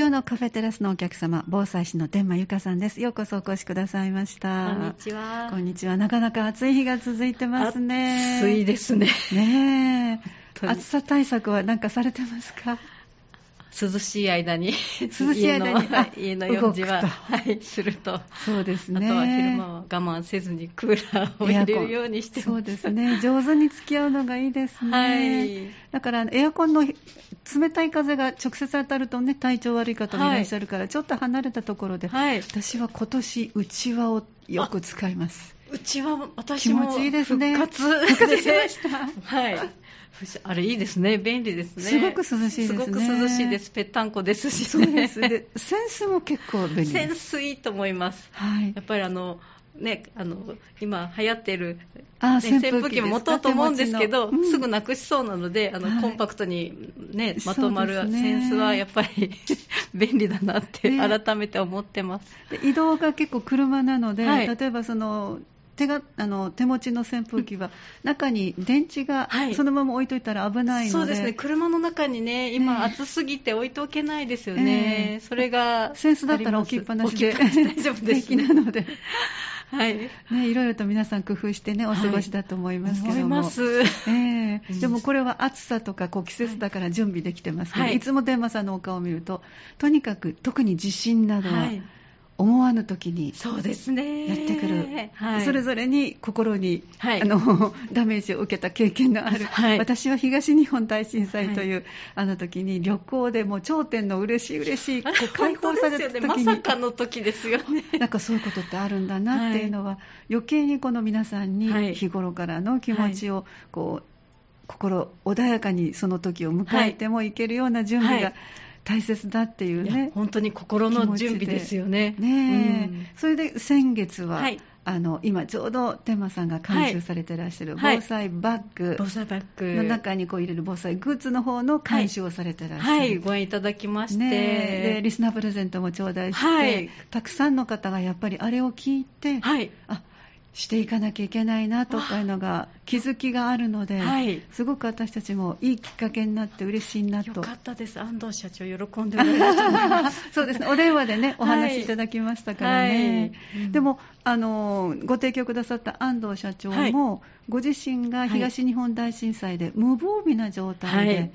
今日のカフェテラスのお客様、防災士の天満由香さんです。ようこそお越しくださいました。こんにちは。こんにちは。なかなか暑い日が続いてますね。暑いですね。ね暑さ対策は何かされてますか？涼しい間に、涼しい間に家のはい家の用事は、はい、すると。そうですね。あとは昼間は我慢せずにクーラーを入れるようにしてそうですね。上手に付き合うのがいいですね。はいだから、エアコンの冷たい風が直接当たるとね、体調悪い方もいらっしゃるから、ちょっと離れたところで、はい。私は今年、うちわをよく使います。うちは私も気持ちいいですね復活復活しました はい。あれいいですね。便利ですね。すごく涼しいですねすごく涼しいです。ぺったんこですし、ね。そうです。で、センスも結構便利セン。スいいと思います。はいや。っぱりあの、ね、あの今流行ってる、あね、扇風機も持とうと思うんですけど、うんすぐなくしそうなので、あのはいコンパクトに、ね、まとまるセンスはやっぱり 便利だなってね改めて思ってます。で移動が結構車なので、はい例えばその手があの手持ちの扇風機は中に電池がはい。そのまま置いといたら危ないので、そうですね、車の中にね、今、ね暑すぎて置いておけないですよね、ええ。それがセンスだったら置きっぱなしで。大丈夫です、平気なので、はい、ね、いろいろと皆さん工夫してねお過ごしだと思いますけども、思い。ええ。うん。でもこれは暑さとかこう季節だから準備できてますけど、はい。い、つも天馬さんのお顔を見るととにかく特に地震などははい、思わぬ時にそうですね。やってくる、はい、それぞれに心に、はい。あの ダメージを受けた経験のある、はい。私は東日本大震災という、あの時に旅行でもう頂点の嬉しい嬉しいこう解放された時に、ね、まさかの時ですよね。なんかそういうことってあるんだなっていうのは、余計にこの皆さんはい。に日頃からの気持ちをこう、心穏やかにその時を迎えてもいけるような準備がはい大切だっていうね。本当に心の準備ですよね。ねえ、うん。それで先月は、はい。あの今ちょうど天馬さんが監修されてらっしゃるはい。防災バッグ。防災バッグの中にこう入れる防災グッズの方の監修をされてらっしゃる、はい、ご縁いただきまして、ねえ。でリスナープレゼントも頂戴して、はい。たくさんの方がやっぱりあれを聞いて、はい、あしていかなきゃいけないなとかいうのが気づきがあるので、はい。すごく私たちもいいきっかけになって嬉しいなよとかったです、安藤社長、喜んでおられると思います。そうですね、お電話でね、おはい。話しいただきましたからね、はい。うん。でもあの、ご提供くださった安藤社長も、ご自身が東日本大震災で無防備な状態で、はい。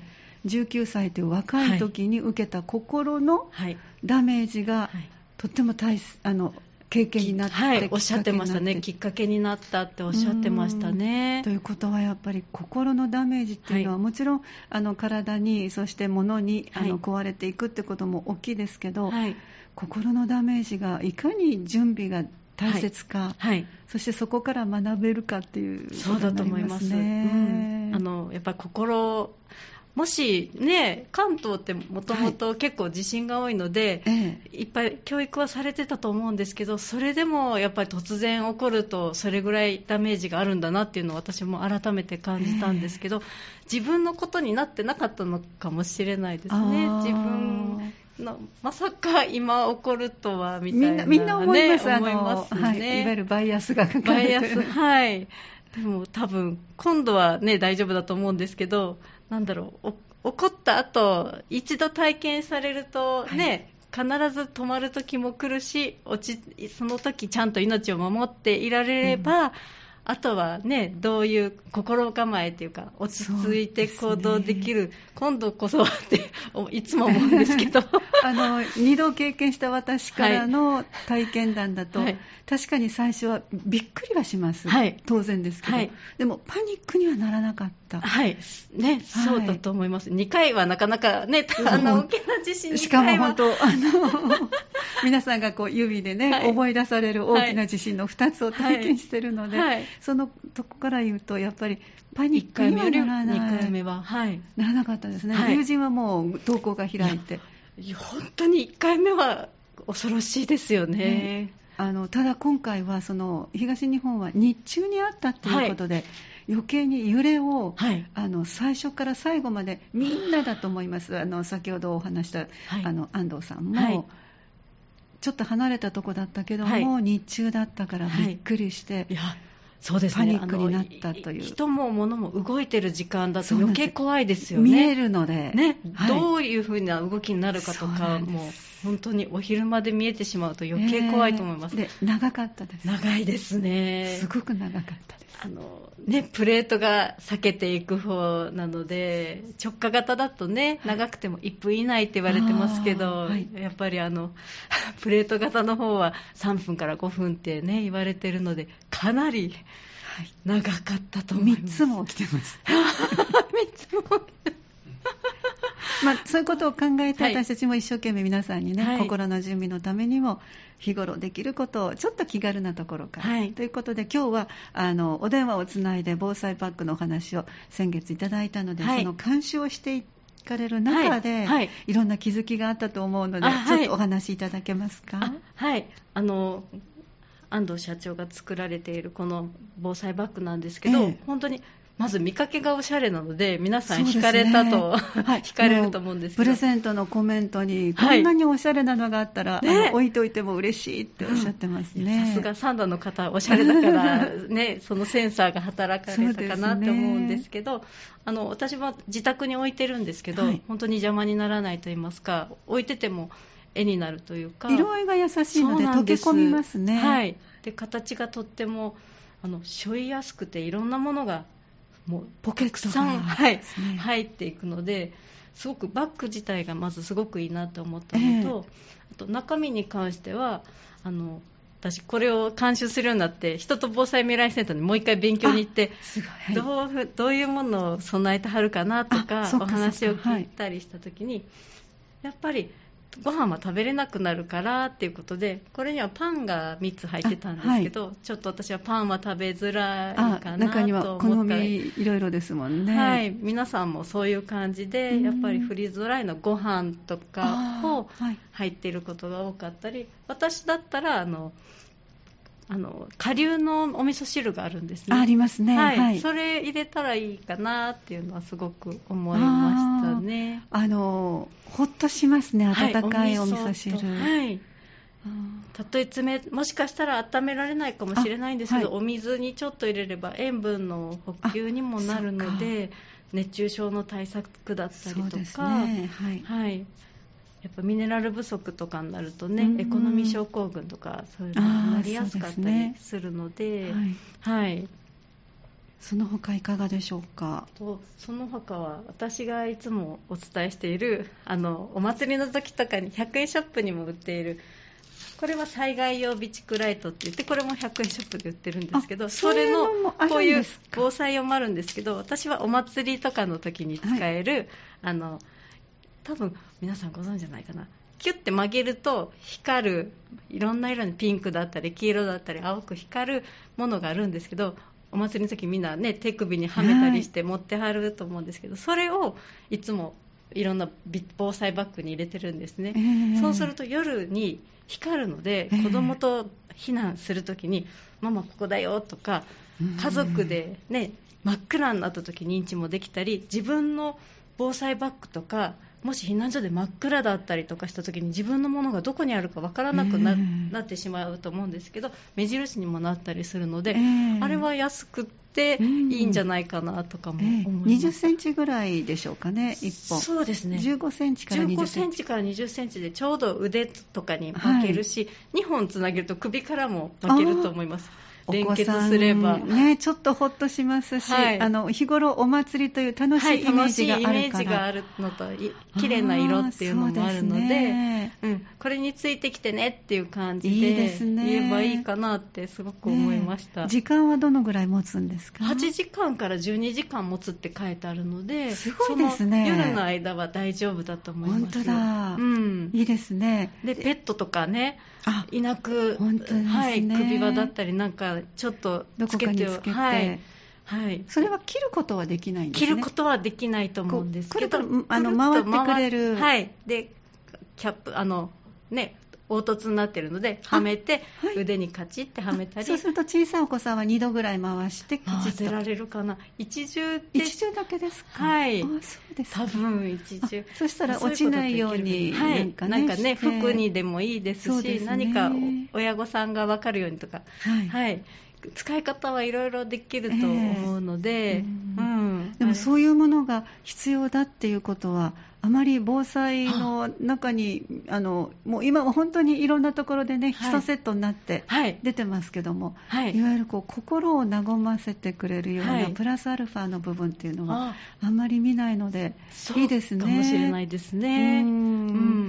19歳という若い時に受けた心のはい、ダメージが、はい。とっても大切あの経験になって、はい、おっしゃってましたね、きっかけになったっておっしゃってましたね。と。いうことはやっぱり心のダメージっていうのは、はい。もちろんあの体にそして物にあの、はい壊れていくってことも大きいですけど、はい、心のダメージがいかに準備が大切か、はい、そしてそこから学べるかっていうそうだと思います。ねうん。あのやっぱり心もしね、関東ってもともと結構地震が多いので、ええ。いっぱい教育はされてたと思うんですけど、それでもやっぱり突然起こると、それぐらいダメージがあるんだなっていうのを私も改めて感じたんですけど、自分のことになってなかったのかもしれないですね、自分のまさか今起こるとはみたいな、ね、みんな思います,、あ思いのますね。はい、いわゆるバイアスがかかる。バイアス、はい。でも多分、今度はね、大丈夫だと思うんですけど、なんだろう、お起こった後、一度体験されるとね、必ず止まる時も来るし、落ち、その時ちゃんと命を守っていられれば、あとはね、どういう心構えというか、落ち着いて行動できる、今度こそはって、おいつも思うんですけど。あの2度経験した私からの体験談だと、はい。確かに最初はびっくりはします、はい。当然ですけど、はい。でもパニックにはならなかった。はい、ね、そうだと思います。2回はなかなかね、の大きな地震しかも2回は本当、あの 皆さんがこう指でね、はい。思い出される大きな地震の2つを体験してるので、はいそのとこから言うと、やっぱりパニ1ックにはならない。2回目は、はい、ならなかったですね、はい。友人はもう瞳孔が開いて、本当に1回目は恐ろしいですよね。ね。あのただ今回はその東日本は日中にあったということで、余計に揺れを、はい。あの最初から最後までみんなだと思います、あの先ほどお話した、はい。あの安藤さんも、はい。ちょっと離れたとこだったけども、はい。日中だったからびっくりして、いやそうですね、パニックになったという。人も物も動いてる時間だと余計怖いですよね。見えるので、ね、はい。どういうふうな動きになるかとか、も。う本当にお昼間で見えてしまうと余計怖いと思います。えー。で長かったです。長いですね。すごく長かったです。あのね、プレートが避けていく方なので直下型だとね長くても1分以内って言われてますけど、はい。やっぱりあの プレート型の方は3分から5分ってね言われてるのでかなりはい。長かったと思います。3つも起きてます。三つもまあ、そういうことを考えて、はい。私たちも一生懸命皆さんにね、はい。心の準備のためにも日頃できることをちょっと気軽なところから、はい。ということで今日はあのお電話をつないで防災パックのお話を先月いただいたので、はい。その監修をしていかれる中で、はい。はい。いろんな気づきがあったと思うので、ちょっとお話しいただけますか？あはい。あの安藤社長が作られているこの防災バッグなんですけど、ええ。本当にまず見かけがおしゃれなので皆さん惹かれたと、はい。惹かれると思うんですけど。プレゼントのコメントに、こはいんなにおしゃれなのがあったら、ね。あの置いといても嬉しいっておっしゃってますね。さすがサンダの方おしゃれだから、ね、そのセンサーが働かれたかなって思うんですけどあの私も自宅に置いてるんですけど、はい。本当に邪魔にならないと言いますか置いてても絵になるというか。色合いが優しいので溶け込みますね。はい、で形がとってもあの背負いやすくていろんなものがもうポケットがはい入っていくのですごくバッグ自体がまずすごくいいなと思ったのと、あと中身に関してはあの私これを監修するようになって人と防災未来センターにもう一回勉強に行ってい。はい。どうふどういうものを備えてはるかなとかお話を聞いたりしたときに、やっぱりご飯は食べれなくなるからっていうことでこれにはパンが3つ入ってたんですけど、ちょっと私はパンは食べづらいあかな中には好と思ったら。みいろいろですもんね。はい、皆さんもそういう感じで、うんやっぱりフリーズドライのご飯とかを入っていることが多かったり私だったらあのあの顆粒のお味噌汁があるんですねあありますね。はいはい。それ入れたらいいかなっていうのはすごく思いましたねあのほっとしますね。はい温かいお味噌汁。とはいあたとえ冷もしかしたら温められないかもしれないんですけど、あはいお水にちょっと入れれば塩分の補給にもなるので熱中症の対策だっーたりとそうですか、ね。はい。はい、やっぱミネラル不足とかになるとね、うんエコノミー症候群とかそういうのになりやすかったりするので、はい。はい、その他いかがでしょうか？とその他は私がいつもお伝えしているあのお祭りの時とかに100円ショップにも売っているこれは災害用備蓄ライトって言ってこれも100円ショップで売ってるんですけどあそれのこういう防災用もあるんですけど私はお祭りとかの時に使える、あの多分皆さんご存知じゃないかな。キュッて曲げると光るいろんな色にピンクだったり黄色だったり青く光るものがあるんですけどお祭りの時みんなね手首にはめたりして持ってはると思うんですけど、それをいつもいろんなび防災バッグに入れてるんですね、えーそうすると夜に光るので、ええ。子供と避難するときに、ママここだよとかうん、家族でね、真っ暗になったとき認知もできたり、自分の防災バッグとか、もし避難所で真っ暗だったりとかしたときに自分のものがどこにあるかわからなくな,、ええなってしまうと思うんですけど、目印にもなったりするので、ええあれは安くってうんいいんじゃないかなとかもえー思います。20センチぐらいでしょうかね、1本。そうですね。15センチから20 15センチ。センチから20センチでちょうど腕とかに巻けるし、2本つなげると首からも巻けると思います連結すれば、ね、ちょっとほっとしますし、はい。あの日頃お祭りという楽しはいい、イメージがあイメーるから。ジがあるのとい綺麗な色っていうのもあるのでねうん、これについてきてねっていう感じいいで言えばいいかなってすごく思いました、ね時間はどのぐらい持つんですか？8時間から12時間持つって書いてあるのですごいですね。夜の間は大丈夫だと思います本当だ。うん、いいですね。でペットとかねあいなく、ね。はい、首輪だったりなんかちょっとどこつけてかにつけて、はい。はい、それは切ることはできないんですね。着ることはできないと思うんですけどくるくるあの回ってくれる。はい。でキャップあのね凹凸になってるのではめて、はい。腕にカチッてはめたり。そうすると小さいお子さんは2度ぐらい回して回せられるかな。一重で一重だけですか？はい。あそうですか多分一重。あそしたら落ちないようにはい、なんかね。服にでもいいですしね。何か親御さんが分かるようにとか。はい、はい、使い方はいろいろできると思うので、えーうん、でもそういうものが必要だっていうことはあまり防災の中にあのもう今は本当にいろんなところでね、はい、1セットになって出てますけども、はい、いわゆるこう心を和ませてくれるような、はい、プラスアルファの部分っていうのはあんまり見ないのでいいですね。かもしれないですね。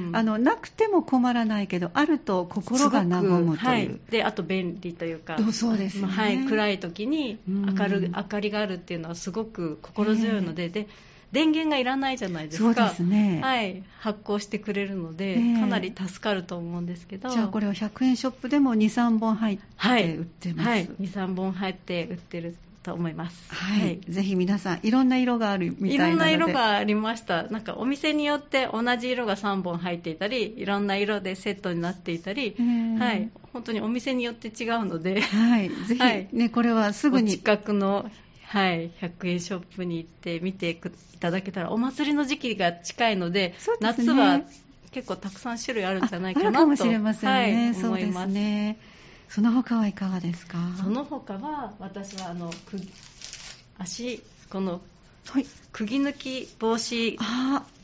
うんあのなくても困らないけどあると心が和むという。であと便利というかそうです、ね、はい、暗い時に明る明かりがあるっていうのはすごく心強いので。で電源がいらないじゃないですか。そうですね。はい。発光してくれるので、えー、かなり助かると思うんですけど。じゃあこれは100円ショップでも2、3本入って売ってます。はい。はい、2、3本入って売ってると思います。はい、はい、ぜひ皆さんいろんな色があるみたいなので。いろんな色がありました。なんかお店によって同じ色が3本入っていたり、いろんな色でセットになっていたり、はい。本当にお店によって違うので、はい。ぜひ、はい、ねこれはすぐに近くのはい、100円ショップに行って見ていただけたらお祭りの時期が近いので、ね、夏は結構たくさん種類あるんじゃないかなと。かもしれませんね、はい、思います。ねその他はいかがですか？その他は私はあの足この、はい、釘抜き防止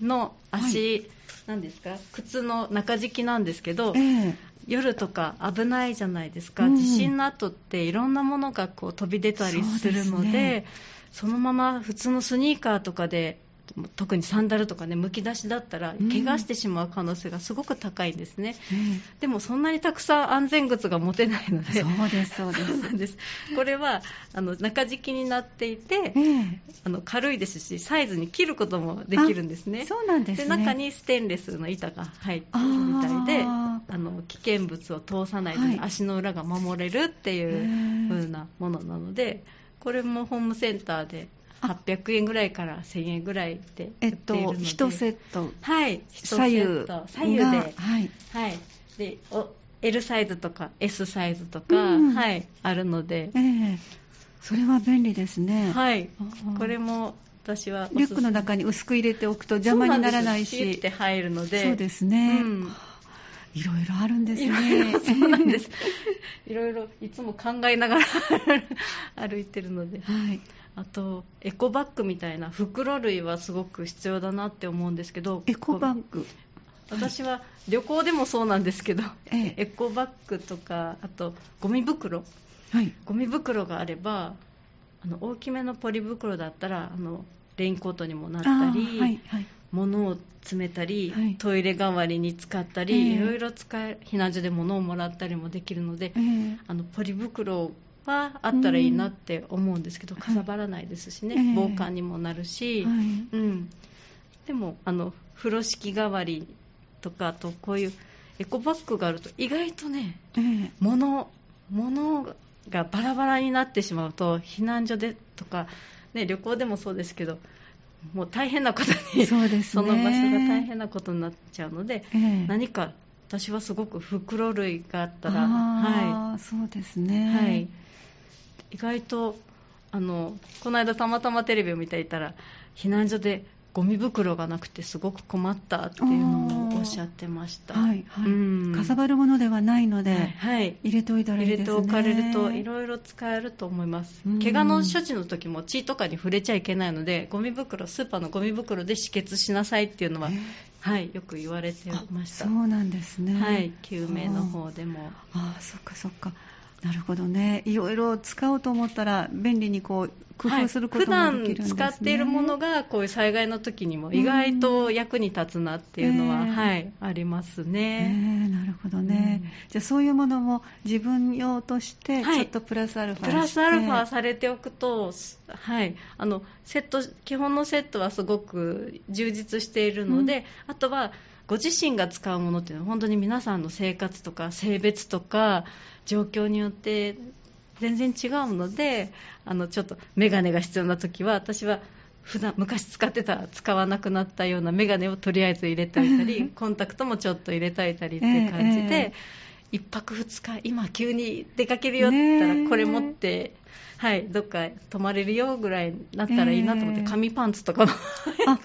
の足、なんですか？靴の中敷きなんですけど、えー、夜とか危ないじゃないですか、うん、地震の後っていろんなものがこう飛び出たりするので、ね、そのまま普通のスニーカーとかで特にサンダルとかねむき出しだったら怪我してしまう可能性がすごく高いんですね、うん、でもそんなにたくさん安全靴が持てないので。そうですそうです。これはあの中敷きになっていて、えー、あの軽いですしサイズに切ることもできるんですね。そうなんです、ね、で中にステンレスの板が入ってるみたいであの危険物を通さないで、はい、足の裏が守れるっていう風なものなのでこれもホームセンターで800円ぐらいから1000円ぐらいでえっと1セット。はい左右左右で。はい、はい、でお L サイズとか S サイズとか、うん、はいあるので、えー、それは便利ですね。はい。これも私はリュックの中に薄く入れておくと邪魔にならないし。って入るので。そうですね、うん。いろいろあるんですね。そうなんです。いろいろいつも考えながら 歩いてるので。はい。あとエコバッグみたいな袋類はすごく必要だなって思うんですけどエコバッグ。私は旅行でもそうなんですけど、エコバッグとかあとゴミ袋、はい、ゴミ袋があればあの大きめのポリ袋だったらあのレインコートにもなったり、はいはい、物を詰めたり、はい、トイレ代わりに使ったり、えー、いろいろ使え避難所で物をもらったりもできるので、えー、あのポリ袋はあったらいいなって思うんですけど、かさばらないですしね、はい、防寒にもなるし、はい、うん、でもあの風呂敷代わりとかあとこういうエコバッグがあると意外とね、えー、物物がバラバラになってしまうと避難所でとか、ね、旅行でもそうですけどもう大変なことにそ、ね,、の場所が大変なことになっちゃうので、えー、何か私はすごく袋類があったら、はい、そうですね、はい、意外とあのこの間たまたまテレビを見ていたら避難所でゴミ袋がなくてすごく困ったっていうのもおっしゃってました。はいはい。うん、かさばるものではないので、はい、入れておいたらいいですね。入れておかれるといろいろ使えると思います。怪我の処置の時も血とかに触れちゃいけないので、ゴミ袋スーパーのゴミ袋で止血しなさいっていうのは、はい、よく言われてました。そうなんですね。はい、救命の方でも。ああ、そっかそっか。なるほどね、いろいろ使おうと思ったら便利にこう工夫することもできるんです、ね、はい、普段使っているものがこういう災害の時にも意外と役に立つなっていうのは、うん、はい、ありますね、えー、なるほどね、うん、じゃあそういうものも自分用としてちょっとプラスアルファ、はい、プラスアルファされておくと、はい、あのセット基本のセットはすごく充実しているので、うん、あとはご自身が使うものっていうのは本当に皆さんの生活とか性別とか状況によって全然違うのであのちょっと眼鏡が必要な時は私は普段昔使ってた使わなくなったような眼鏡をとりあえず入れておいたり コンタクトもちょっと入れておいたりっていう感じで、えー、1泊2日今急に出かけるよって言ったらこれ持ってはい、どっか泊まれるよぐらいなったらいいなと思って、えー、紙パンツとかも。あ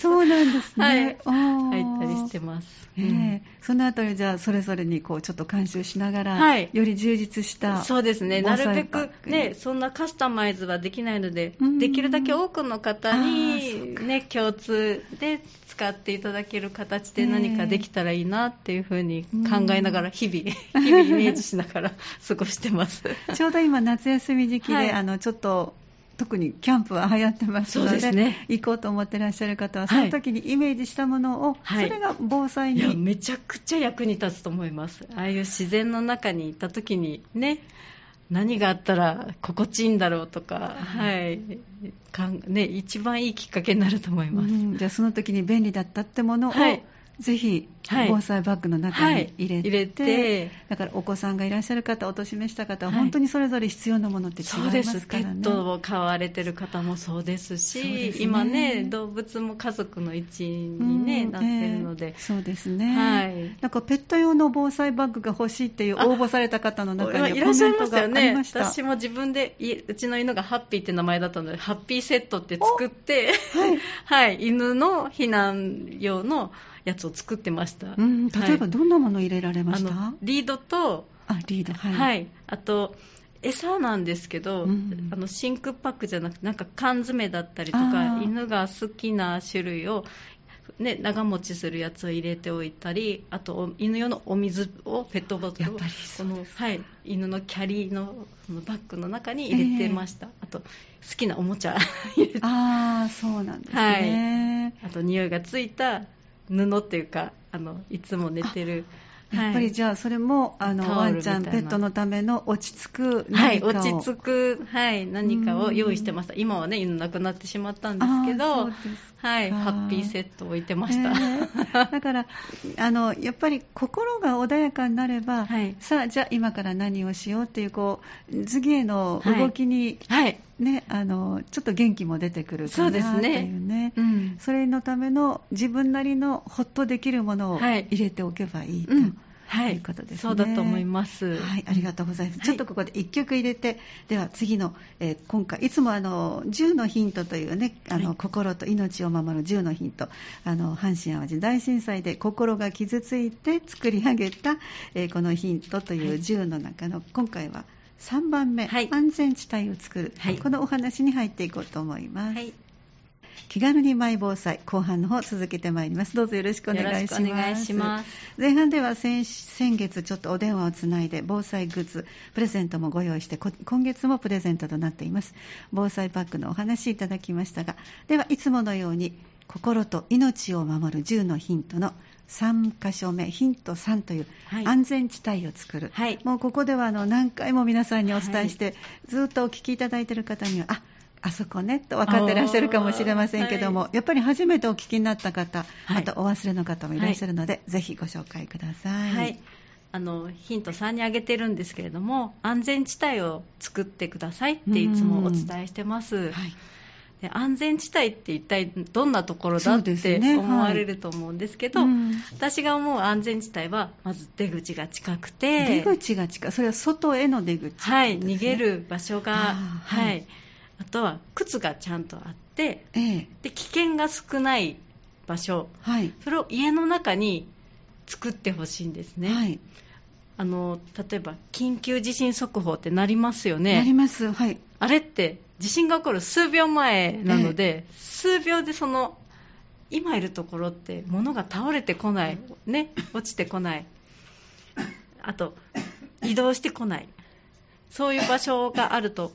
そうなんですね、はい、入ったりしてます、えー、うん、そのあたりじゃあそれぞれにこうちょっと監修しながら、はい、より充実したそうですね。なるべくねそんなカスタマイズはできないのでできるだけ多くの方にね共通で使っていただける形で何かできたらいいなっていうふうに考えながら日々、日々イメージしながら過ごしてます。ちょうど今夏休み時期で、はい、あのちょっと特にキャンプは流行ってますので、ね、行こうと思ってらっしゃる方は、その時にイメージしたものを、はい、それが防災に、めちゃくちゃ役に立つと思います。ああいう自然の中に行った時にね、何があったら心地いいんだろうとか、はい、かんね、一番いいきっかけになると思います。じゃあその時に便利だったってものを、はいぜひ防災バッグの中に入れてはい、入れて。だからお子さんがいらっしゃる方お年めした方は本当にそれぞれ必要なものって違いますからね、ペットを飼われてる方もそうですし、ね、今ね動物も家族の一員にね、うん、なってるので、そうですね、はい、なんかペット用の防災バッグが欲しいっていう応募された方の中にはコメントがありました。私も自分でうちの犬がハッピーって名前だったのでハッピーセットって作って、はい、はい、犬の避難用のやつを作ってました、うん、例えばどんなもの入れられました、はい、リードとあリードはい、はい、あと餌なんですけど、うん、あの真空パックじゃなくてなんか缶詰だったりとか犬が好きな種類をね、長持ちするやつを入れておいたりあと犬用のお水をペットボトルをこの、はい、犬のキャリーののバッグの中に入れてました、えー、あと好きなおもちゃああそうなんですね、はい、あと匂いがついた布っていうかあのいつも寝てる。やっぱりじゃあそれもあのワンちゃんペットのための落ち着くはい落ち着くはい何かを用意してました。今はね犬なくなってしまったんですけどはいハッピーセット置いてました、え。ー、だからあのやっぱり心が穏やかになれば、はい、さあじゃあ今から何をしようっていうこう次への動きに、はい、はい。ね、あのちょっと元気も出てくるかなというね、ね。うん、それのための自分なりのほっとできるものを入れておけばいいと。うんはい、いうことですね。そうだと思います。はい、ありがとうございます。はい、ちょっとここで1曲入れて、では次の、えー、今回いつもあの10のヒントというね、あの、はい、心と命を守る10のヒント、あの阪神淡路大震災で心が傷ついて作り上げた、えー、このヒントという10の中の、今回は3番目、はい、安全地帯を作る、はい、このお話に入っていこうと思います。はい気軽にマイ防災後半の方続けてまいります。どうぞよろしくお願いします。お願いします。前半では先先月ちょっとお電話をつないで防災グッズプレゼントもご用意して今月もプレゼントとなっています。防災バッグのお話いただきましたがではいつものように心と命を守る10のヒントの3箇所目ヒント3という安全地帯を作る、はい、もうここではあの何回も皆さんにお伝えして、はい、ずっとお聞きいただいている方にはああそこねと分かってらっしゃるかもしれませんけども、はい、やっぱり初めてお聞きになった方、はい、とお忘れの方もいらっしゃるので、ぜひご紹介ください。はい。あのヒント3に挙げてるんですけれども安全地帯を作ってくださいっていつもお伝えしてます。はい。で安全地帯って一体どんなところだって思われると思うんですけど、ねはい。うん、私が思う安全地帯はまず出口が近くて出口が近い。それは外への出口、ね、はい。逃げる場所がはい、はい、あとは靴がちゃんとあって、ええ、で危険が少ない場所、はい、それを家の中に作ってほしいんですね、はい、あの例えば緊急地震速報ってなりますよね。なります。はい。あれって地震が起こる数秒前なので、え。数秒でその今いるところって物が倒れてこない、ね、落ちてこない。あと移動してこない。そういう場所があると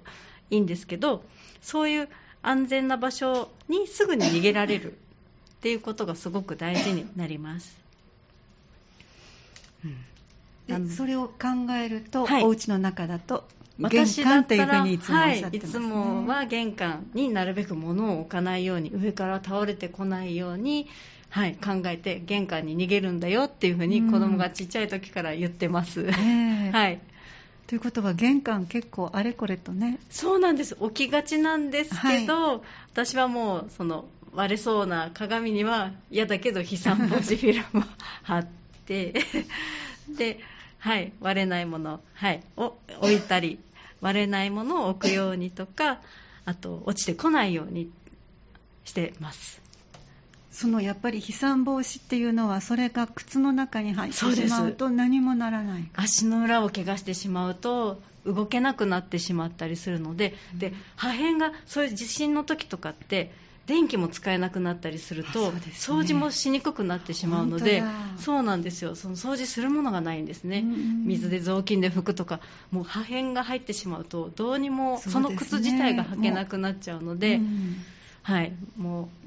いいんですけどそういう安全な場所にすぐに逃げられるっていうことがすごく大事になります。うん、それを考えると、はい、お家の中だと玄関というふうにいつもおっしゃってます、ね、はい、いつもは玄関になるべく物を置かないように上から倒れてこないように、はい、考えて玄関に逃げるんだよっていうふうに子供がちっちゃい時から言ってます。はい、ということは玄関結構あれこれとね。そうなんです。置きがちなんですけど、はい、私はもうその割れそうな鏡には嫌だけど飛散防止フィルムを貼って ではい、割れないもの、はい、を置いたり割れないものを置くようにとかあと落ちてこないようにしてますそのやっぱり飛散防止っていうのはそれが靴の中に入ってしまうと何もならない。足の裏を怪我してしまうと動けなくなってしまったりするのでうん、で破片がそういう地震の時とかって電気も使えなくなったりすると、ね、掃除もしにくくなってしまうのでそうなんですよ。その掃除するものがないんですね、水で雑巾で拭くとかもう破片が入ってしまうとどうにもその靴自体が履けなくなっちゃうので、はい。もう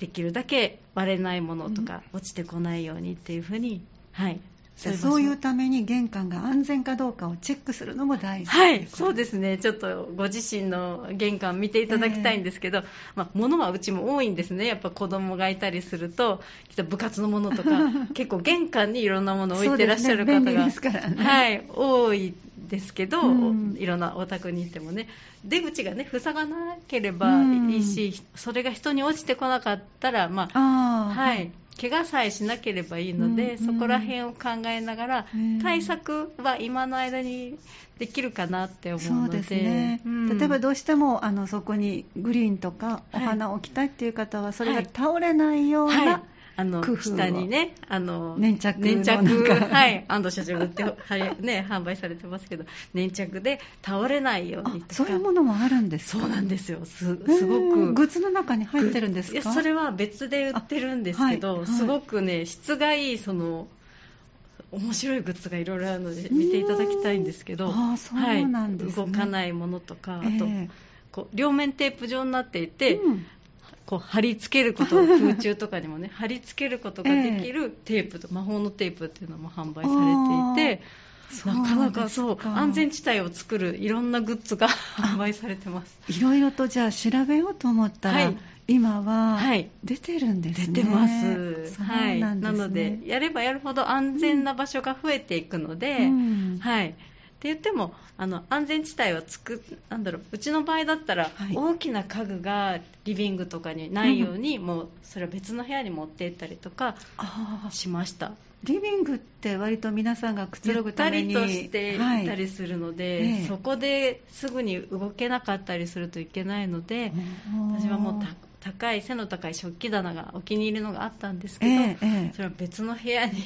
できるだけ割れないものとか落ちてこないようにっていうふうに、はい、そういうために玄関が安全かどうかをチェックするのも大事はいそうですね。ちょっとご自身の玄関見ていただきたいんですけど、えー、まあ、物はうちも多いんですね。やっぱ子供がいたりすると部活のものとか 結構玄関にいろんなものを置いてらっしゃる方が、ね。ね、はい、多いですけど、うん、いろんなお宅に行ってもね。出口がね塞がなければいいし、うん、それが人に落ちてこなかったらまあはい、怪我さえしなければいいので、うんうん、そこら辺を考えながら、対策は今の間にできるかなって思うので。そうですね、うん、例えばどうしてもあのそこにグリーンとかお花を置きたいっていう方は、それが倒れないような、はいはいあの下にねあの粘着粘着はい。安藤社長が売って、はいね、販売されてますけど粘着で倒れないようにとか。そういうものもあるんですそうなんですよ。すすごく。グッズの中に入ってるんですか？いやそれは別で売ってるんですけど、はいはい、すごくね質がいいその面白いグッズがいろいろあるので見ていただきたいんですけど、あそうなんです、ね。はい、動かないものとか、あと、えー、こう両面テープ状になっていて、うん、こう貼り付けること空中とかにもね 貼り付けることができるテープと、えー、魔法のテープっていうのも販売されていてなかなかそう安全地帯を作るいろんなグッズが販売されてます。いろいろとじゃあ調べようと思ったら、はい、今は出てるんですね、出てます、はい、なのでやればやるほど安全な場所が増えていくので、うん、はいって言ってもあの安全地帯はつくなんだろううちの場合だったら、はい、大きな家具がリビングとかにないように、うん、もうそれは別の部屋に持って行ったりとかしました。リビングって割と皆さんがくつろぐためにゆったりとしていたりするので、はい、そこですぐに動けなかったりするといけないので、私はもう高い背の高い食器棚がお気に入りのがあったんですけど、えー、それは別の部屋に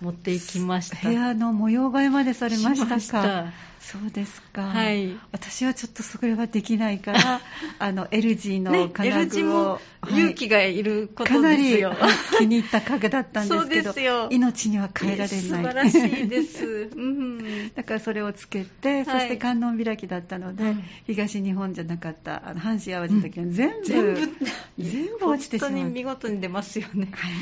持っていきました。部屋の模様替えまでされましたか？そうですか、はい、私はちょっとそれはできないから あの L 字の金具を、ね、L 字も勇気がいることですよ、かなり 気に入った家具だったんですけど命には変えられない。素晴らしいです、うん、だからそれをつけて、そして観音開きだったので、はい、東日本じゃなかったあの阪神・淡路の時は全部、うん、全部全部落ちてしまう。本当に見事に出ますよね、はい、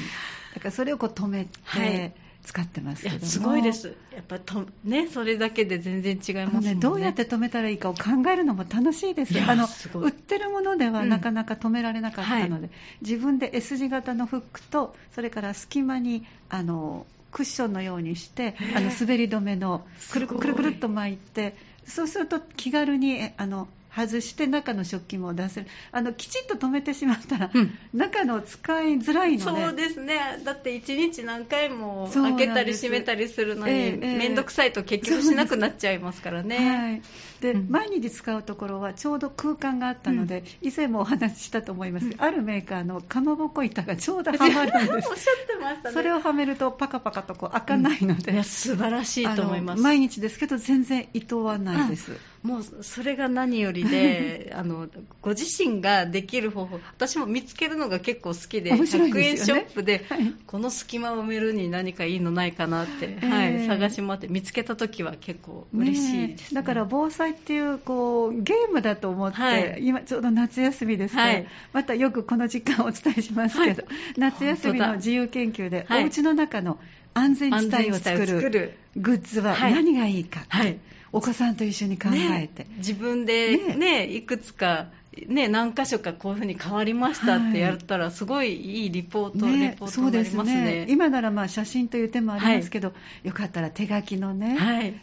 だからそれをこう止めて、はい使ってますけどすごいです。やっぱとねそれだけで全然違いますね、ね、どうやって止めたらいいかを考えるのも楽しいですあの売ってるものではなかなか止められなかったので、うんはい、自分で S 字型のフックとそれから隙間にあのクッションのようにしてあの滑り止めのくるくるくるっと巻いてそうすると気軽にあの外して中の食器も出せる。あのきちっと止めてしまったら、うん、中の使いづらいのでそうですね。だって1日何回も開けたり閉めたりするのに面倒、くさいと結局しなくなっちゃいますからね、はい、で、うん、毎日使うところはちょうど空間があったので、うん、以前もお話ししたと思います、あるメーカーのかまぼこ板がちょうどはまるんですおっしゃってました、ね、それをはめるとパカパカとこう開かないので、素晴らしいと思います。毎日ですけど全然いとわないですもうそれが何よりで あのご自身ができる方法私も見つけるのが結構好きで、ね、100円ショップで、はい、この隙間を埋めるに何かいいのないかなって、えー、はい、探し回って見つけた時は結構嬉しいです、ね、だから防災っていうこうゲームだと思って、はい、今ちょうど夏休みですから、はい、またよくこの時間お伝えしますけど、夏休みの自由研究で、お家の中の安全地帯を作るグッズは何がいいか、はいお子さんと一緒に考えて、ね、自分でね、ね、いくつか、ね、何箇所かこういうふうに変わりましたってやったら、すごいいいリポート、ね、レポートになりますね、ね、今ならまあ写真という手もありますけど、はい、よかったら手書きのね、はい、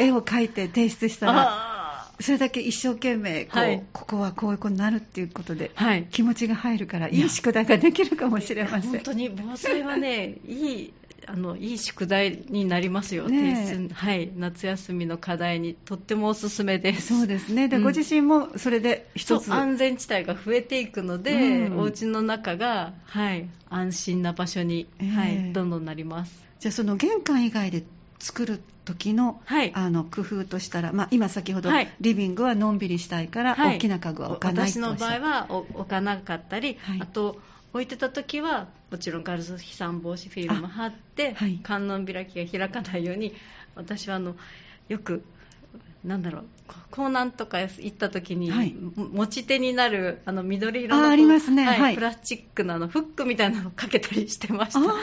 絵を描いて提出したら。それだけ一生懸命こう、はい、ここはこういうことになるっていうことで、はい、気持ちが入るからいい宿題ができるかもしれません。本当に防災はねいいあのいい宿題になりますよ、ね、はい、夏休みの課題にとってもおすすめです。そうですね。で、うん、ご自身もそれで一つ。安全地帯が増えていくので、うん、お家の中が、はい、安心な場所に、えー、はい、どんどんなります。じゃあその玄関以外で作る時の,、はい、あの工夫としたら、まあ、今先ほど、はい、リビングはのんびりしたいから、大きな家具は置かない私の場合は置かなかったり、あと置いてた時はもちろんガラス飛散防止フィルム貼って、はい、観音開きが開かないように私はあのよくなんだろう。港南とか行った時に、はい、持ち手になるあの緑色のありますね、はい、プラスチックのあのフックみたいなのをかけたりしてました。あ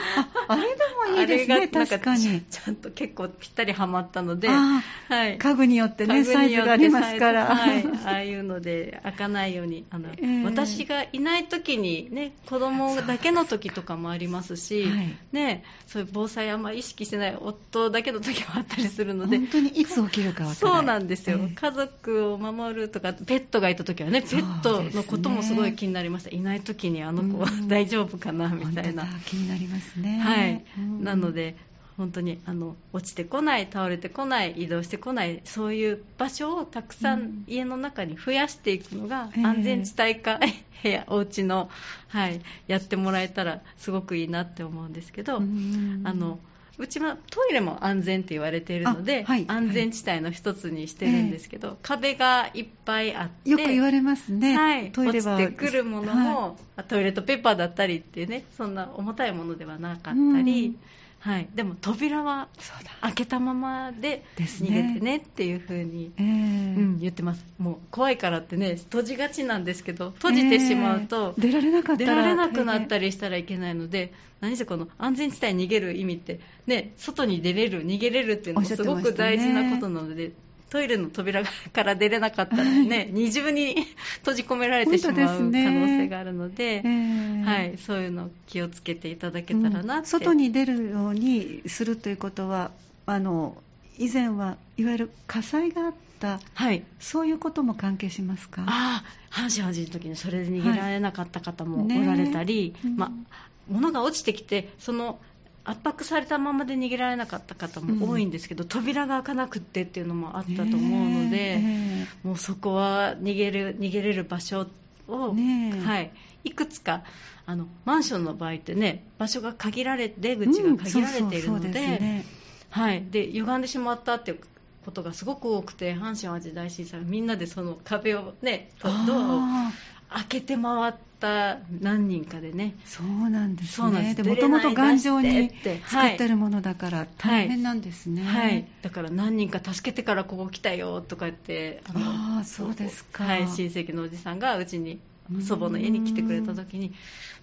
あれでもいいですね。確かに。ちゃんと結構ぴったりはまったので、はい、家具によってねサイズがありますから、はい、ああいうので開かないようにあの、えー、私がいない時にね子供だけの時とかもありますし、はい、ねそういう防災あんまり意識してない夫だけの時もあったりするので本当にいつ起きるか分からないなんですよ、えー、家族を守るとかペットがいた時はねペットのこともすごい気になりました、ね、いない時にあの子は 大丈夫かなみたいな。気になりますね。はい。なので本当にあの落ちてこない倒れてこない移動してこないそういう場所をたくさん家の中に増やしていくのが安全地帯化、えー、部屋お家のはいやってもらえたらすごくいいなって思うんですけどあのうちはトイレも安全って言われているので、はい、安全地帯の一つにしてるんですけど、はい、壁がいっぱいあってよく言われますね、はい、トイレは。落ちてくるものも、はい、トイレットペーパーだったりっていうねそんな重たいものではなかったり、はい、でも扉は開けたままで逃げてねっていう風に、ねえ。ー、うん、言ってます。もう怖いからってね閉じがちなんですけど閉じてしまうと、えー、出られなかった出られなくなったりしたらいけないので、何せこの安全地帯に逃げる意味ってね外に出れる逃げれるっていうのもすごく大事なことなので、トイレの扉から出れなかったらね、二重に閉じ込められてしまう可能性があるので、でね、はい、そういうの気をつけていただけたらなって、うん、外に出るようにするということはあの以前はいわゆる火災があった、はい、そういうことも関係しますか？あ阪神・淡路の時にそれで逃げられなかった方もおられたり、はいね、ま物が落ちてきてその圧迫されたままで逃げられなかった方も多いんですけど、うん、扉が開かなくってっていうのもあったと思うので、ね、もうそこは逃げる逃げれる場所を、ね、はい、いくつかあのマンションの場合ってね場所が限られ出口が限られているので歪んでしまったっていうことがすごく多くて阪神・淡路大震災みんなでその壁をねドアを開けて回った何人かでね。そうなんですね。でもともと頑丈に作ってるものだから大変なんですね、はい、はい、だから何人か助けてからここ来たよとか言ってああそうですか、はい、親戚のおじさんがうちに祖母の家に来てくれた時に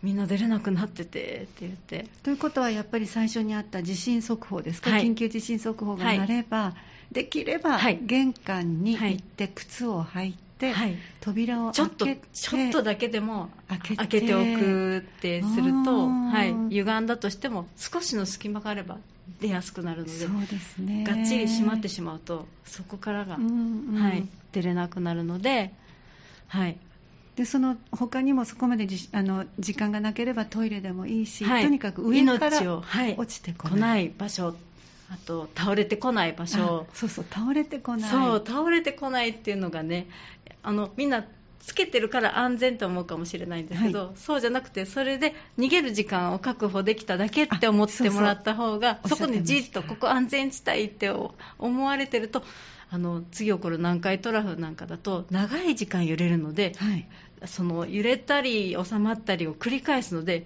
みんな出れなくなっててって言って。ということはやっぱり最初にあった地震速報ですか、はい、緊急地震速報が鳴れば、はい、できれば玄関に行って靴を履いて、はい、扉を開けてちょっとだけでも開けておくってすると、はい、歪んだとしても少しの隙間があれば出やすくなるのでそうです、ね、がっちり閉まってしまうとそこからが、うんうん、はい、出れなくなるので、はい、でその他にもそこまであの時間がなければトイレでもいいし、はい、とにかく上から落ちてこない。場所。あと倒れてこない場所。そうそう倒れてこない。そう倒れてこないっていうのがねあのみんなつけてるから安全と思うかもしれないんですけど、はい、そうじゃなくてそれで逃げる時間を確保できただけって思ってもらった方がそこにじっとここ安全地帯って思われてるとあの次起こる南海トラフなんかだと長い時間揺れるので、はい、その揺れたり収まったりを繰り返すのでど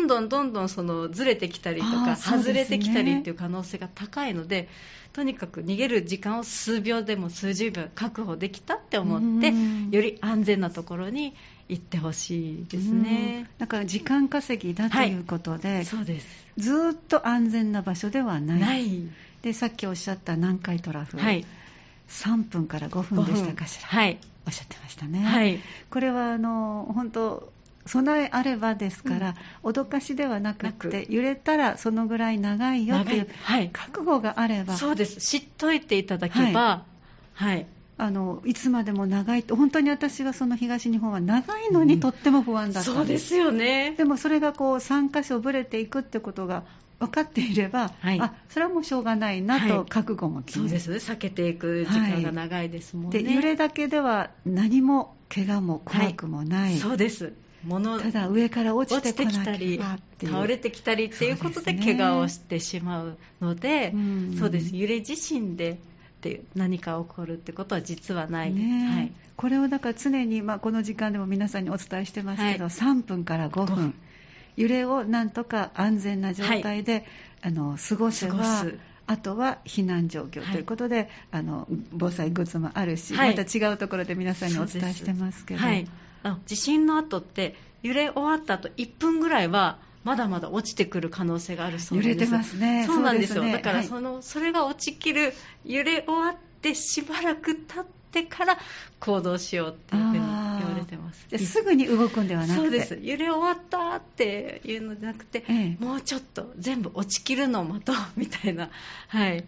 んどんどんどんそのずれてきたりとか、外れてきたりっていう可能性が高いのでとにかく逃げる時間を数秒でも数十秒確保できたって思ってより安全なところに行ってほしいですね。だから時間稼ぎだということで、はい、そうです。ずっと安全な場所ではない。ない。でさっきおっしゃった南海トラフ、はい、3分から5分でしたかしら、はい、おっしゃってましたね、はい、これはあの本当備えあればですから、うん、脅かしではなくて揺れたらそのぐらい長いよという覚悟があれば、そうです。知っといていただけば、はい、あのいつまでも長いと本当に私はその東日本は長いのにとっても不安だった、うん、そうですよね。でもそれがこう3箇所ぶれていくってことが分かっていれば、はい、あそれはもうしょうがないなと覚悟も決め、そうです。ね避けていく時間が長いですもんね、で揺れだけでは何も怪我も怖くもない、そうです。物ただ上から落ちてきたり倒れてきたりっていうことで怪我をしてしまうのでそうです。揺れ自身でって何か起こるってことは実はない、ねはい、これをだから常に、まあ、この時間でも皆さんにお伝えしてますけど、はい、3分から5分。揺れをなんとか安全な状態で、はい、あの過ごせばあとは避難状況ということで、はい、あの防災グッズもあるし、はい、また違うところで皆さんにお伝えしてますけど、はい、地震の後って揺れ終わった後1分ぐらいはまだまだ落ちてくる可能性があるそうです。揺れてますね。そうなんですよ、ね、だからその、はい、それが落ちきる揺れ終わってしばらく経ってから行動しようっていうふうに言われてます。すぐに動くんではなくて。そうです。揺れ終わったっていうのじゃなくて、ええ、もうちょっと全部落ちきるのを待とうみたいな。はい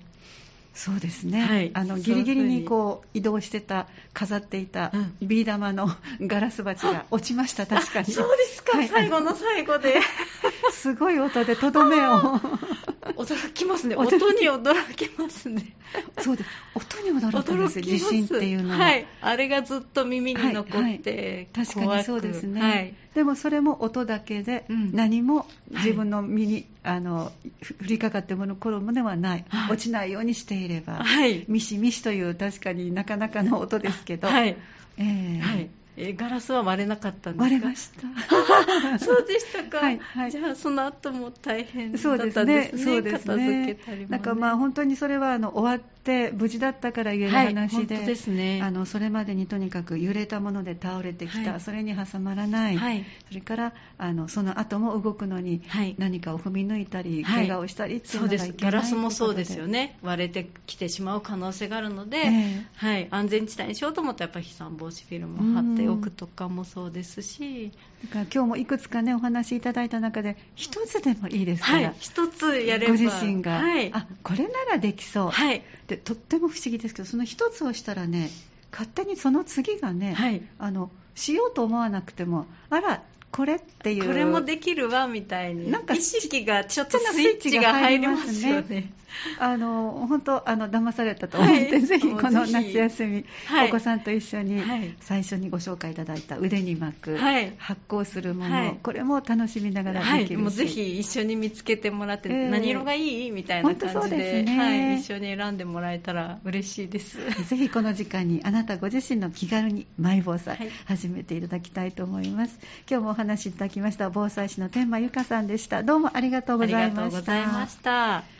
そうですね、はい、あのギリギリにこう移動してた飾っていたビー玉の ガラス鉢が落ちました、確かに。そうですか、はい、最後の最後で。すごい音でとどめを 驚きますね。音に驚きますね。そうです。音に驚くんです地震っていうのは、はい、あれがずっと耳に残って、はい。はい、確かにそうですね、はい、でもそれも音だけで何も自分の身に、あの降りかかってもの頃もではない、落ちないようにしていれば、ミシミシという確かになかなかの音ですけど、はい。えーはい、えガラスは割れなかったんですか？割れました。そうでしたか、はいはい、じゃあその後も大変だったんですね。そうですね。片付けたりも、ね、なんかまあ本当にそれはあの終わって無事だったから言える話で,、はい、ですね、あのそれまでにとにかく揺れたもので倒れてきた、はい、それに挟まらない、はい、それからあのその後も動くのに何かを踏み抜いたり、怪我をしたりっていうのがいけないガラスもそうですよね。割れてきてしまう可能性があるので、えー、はい、安全地帯にしようと思ったらやっぱり飛散防止フィルムを貼っておくとかもそうですし。だから今日もいくつかねお話しいただいた中で一つでもいいですから、一、つやれば。ご自身が、あこれならできそう、はい、でとっても不思議ですけどその一つをしたらね勝手にその次がね、はい、あのしようと思わなくてもあらこれっていう。これもできるわみたいに。なんか意識がちょっとスイッチが入りますよねあの本当あの騙されたと思って、はい、ぜひこの夏休み、はい、お子さんと一緒に最初にご紹介いただいた腕に巻く、はい、発酵するもの、これも楽しみながらできるし、もうぜひ一緒に見つけてもらって、えー、何色がいいみたいな感じで、ね、はい、一緒に選んでもらえたら嬉しいです。ぜひこの時間にあなたご自身の気軽にマイ防災、始めていただきたいと思います。今日もお話しいただきました防災士の天満由香さんでした。どうもありがとうございました